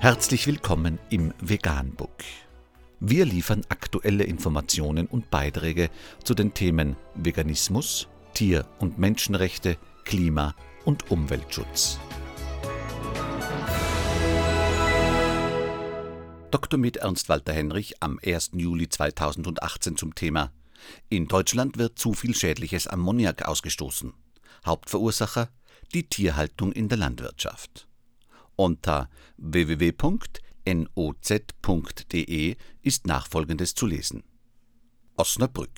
Herzlich willkommen im Veganbook. Wir liefern aktuelle Informationen und Beiträge zu den Themen Veganismus, Tier- und Menschenrechte, Klima- und Umweltschutz. Dr. mit Ernst Walter Henrich am 1. Juli 2018 zum Thema In Deutschland wird zu viel schädliches Ammoniak ausgestoßen. Hauptverursacher die Tierhaltung in der Landwirtschaft. Unter www.noz.de ist nachfolgendes zu lesen. Osnabrück.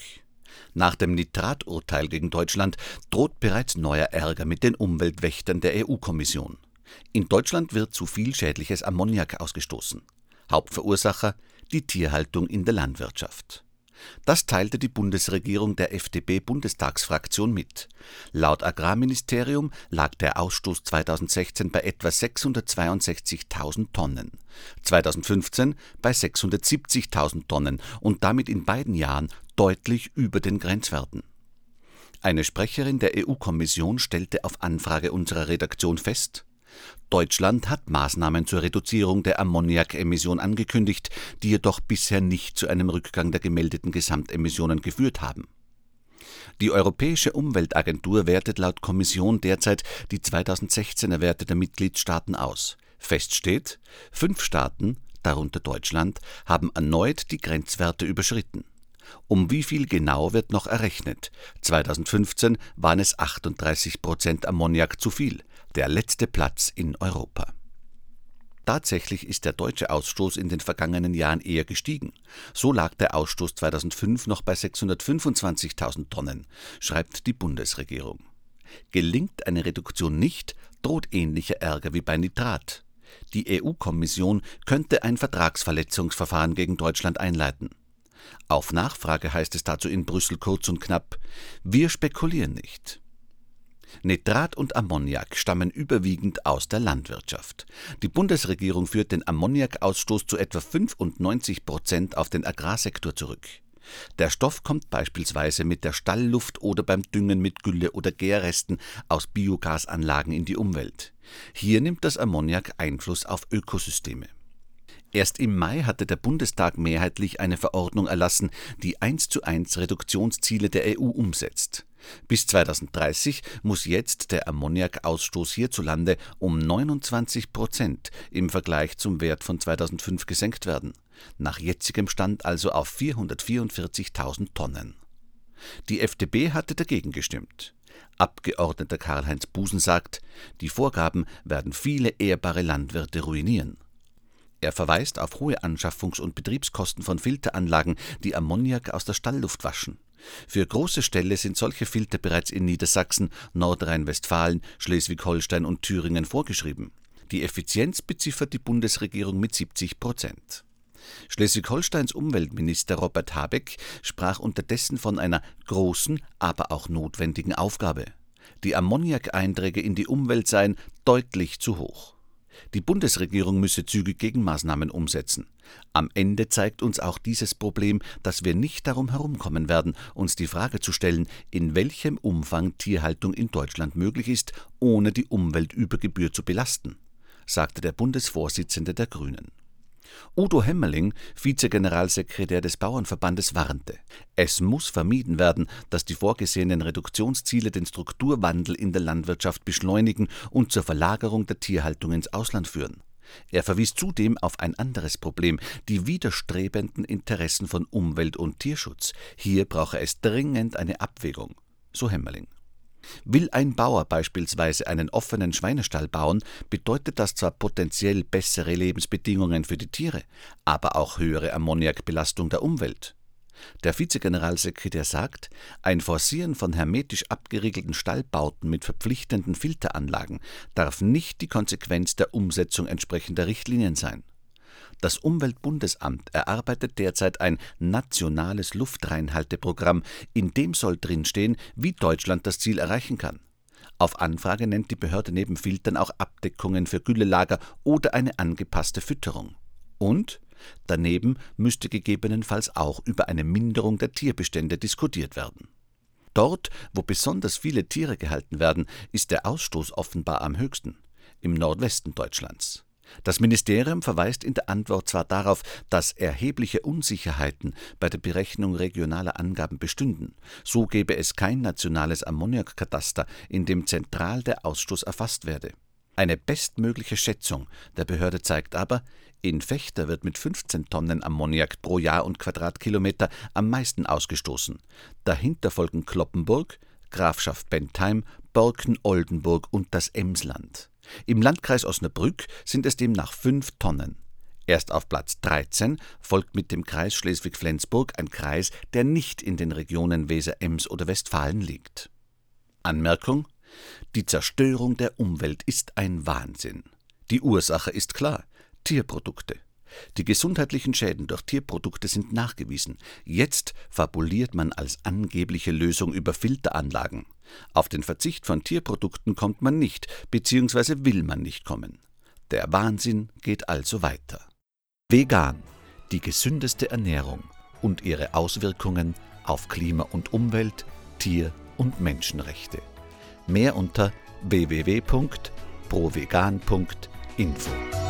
Nach dem Nitraturteil gegen Deutschland droht bereits neuer Ärger mit den Umweltwächtern der EU-Kommission. In Deutschland wird zu viel schädliches Ammoniak ausgestoßen. Hauptverursacher die Tierhaltung in der Landwirtschaft. Das teilte die Bundesregierung der FDP-Bundestagsfraktion mit. Laut Agrarministerium lag der Ausstoß 2016 bei etwa 662.000 Tonnen, 2015 bei 670.000 Tonnen und damit in beiden Jahren deutlich über den Grenzwerten. Eine Sprecherin der EU-Kommission stellte auf Anfrage unserer Redaktion fest, Deutschland hat Maßnahmen zur Reduzierung der Ammoniakemission angekündigt, die jedoch bisher nicht zu einem Rückgang der gemeldeten Gesamtemissionen geführt haben. Die Europäische Umweltagentur wertet laut Kommission derzeit die 2016er Werte der Mitgliedstaaten aus. Fest steht, fünf Staaten, darunter Deutschland, haben erneut die Grenzwerte überschritten. Um wie viel genau wird noch errechnet? 2015 waren es 38 Prozent Ammoniak zu viel, der letzte Platz in Europa. Tatsächlich ist der deutsche Ausstoß in den vergangenen Jahren eher gestiegen. So lag der Ausstoß 2005 noch bei 625.000 Tonnen, schreibt die Bundesregierung. Gelingt eine Reduktion nicht, droht ähnlicher Ärger wie bei Nitrat. Die EU-Kommission könnte ein Vertragsverletzungsverfahren gegen Deutschland einleiten. Auf Nachfrage heißt es dazu in Brüssel kurz und knapp, wir spekulieren nicht. Nitrat und Ammoniak stammen überwiegend aus der Landwirtschaft. Die Bundesregierung führt den Ammoniakausstoß zu etwa 95 Prozent auf den Agrarsektor zurück. Der Stoff kommt beispielsweise mit der Stallluft oder beim Düngen mit Gülle oder Gärresten aus Biogasanlagen in die Umwelt. Hier nimmt das Ammoniak Einfluss auf Ökosysteme. Erst im Mai hatte der Bundestag mehrheitlich eine Verordnung erlassen, die 1 zu 1 Reduktionsziele der EU umsetzt. Bis 2030 muss jetzt der Ammoniakausstoß hierzulande um 29 Prozent im Vergleich zum Wert von 2005 gesenkt werden, nach jetzigem Stand also auf 444.000 Tonnen. Die FDP hatte dagegen gestimmt. Abgeordneter Karl-Heinz Busen sagt, die Vorgaben werden viele ehrbare Landwirte ruinieren. Er verweist auf hohe Anschaffungs- und Betriebskosten von Filteranlagen, die Ammoniak aus der Stallluft waschen. Für große Ställe sind solche Filter bereits in Niedersachsen, Nordrhein-Westfalen, Schleswig-Holstein und Thüringen vorgeschrieben. Die Effizienz beziffert die Bundesregierung mit 70 Prozent. Schleswig-Holsteins Umweltminister Robert Habeck sprach unterdessen von einer großen, aber auch notwendigen Aufgabe. Die Ammoniakeinträge in die Umwelt seien deutlich zu hoch. Die Bundesregierung müsse zügig Gegenmaßnahmen umsetzen. Am Ende zeigt uns auch dieses Problem, dass wir nicht darum herumkommen werden, uns die Frage zu stellen, in welchem Umfang Tierhaltung in Deutschland möglich ist, ohne die Umwelt über Gebühr zu belasten, sagte der Bundesvorsitzende der Grünen. Udo Hemmerling, Vizegeneralsekretär des Bauernverbandes, warnte, es muss vermieden werden, dass die vorgesehenen Reduktionsziele den Strukturwandel in der Landwirtschaft beschleunigen und zur Verlagerung der Tierhaltung ins Ausland führen. Er verwies zudem auf ein anderes Problem, die widerstrebenden Interessen von Umwelt und Tierschutz. Hier brauche es dringend eine Abwägung, so Hemmerling. Will ein Bauer beispielsweise einen offenen Schweinestall bauen, bedeutet das zwar potenziell bessere Lebensbedingungen für die Tiere, aber auch höhere Ammoniakbelastung der Umwelt. Der Vizegeneralsekretär sagt, ein Forcieren von hermetisch abgeriegelten Stallbauten mit verpflichtenden Filteranlagen darf nicht die Konsequenz der Umsetzung entsprechender Richtlinien sein. Das Umweltbundesamt erarbeitet derzeit ein nationales Luftreinhalteprogramm, in dem soll drinstehen, wie Deutschland das Ziel erreichen kann. Auf Anfrage nennt die Behörde neben Filtern auch Abdeckungen für Güllelager oder eine angepasste Fütterung. Und daneben müsste gegebenenfalls auch über eine Minderung der Tierbestände diskutiert werden. Dort, wo besonders viele Tiere gehalten werden, ist der Ausstoß offenbar am höchsten, im Nordwesten Deutschlands. Das Ministerium verweist in der Antwort zwar darauf, dass erhebliche Unsicherheiten bei der Berechnung regionaler Angaben bestünden, so gebe es kein nationales Ammoniakkataster, in dem zentral der Ausstoß erfasst werde. Eine bestmögliche Schätzung der Behörde zeigt aber, in Fechter wird mit 15 Tonnen Ammoniak pro Jahr und Quadratkilometer am meisten ausgestoßen. Dahinter folgen Kloppenburg, Grafschaft Bentheim, Borken-Oldenburg und das Emsland. Im Landkreis Osnabrück sind es demnach fünf Tonnen. Erst auf Platz 13 folgt mit dem Kreis Schleswig-Flensburg ein Kreis, der nicht in den Regionen Weser, Ems oder Westfalen liegt. Anmerkung: Die Zerstörung der Umwelt ist ein Wahnsinn. Die Ursache ist klar: Tierprodukte. Die gesundheitlichen Schäden durch Tierprodukte sind nachgewiesen. Jetzt fabuliert man als angebliche Lösung über Filteranlagen. Auf den Verzicht von Tierprodukten kommt man nicht, beziehungsweise will man nicht kommen. Der Wahnsinn geht also weiter. Vegan, die gesündeste Ernährung und ihre Auswirkungen auf Klima und Umwelt, Tier- und Menschenrechte. Mehr unter www.provegan.info.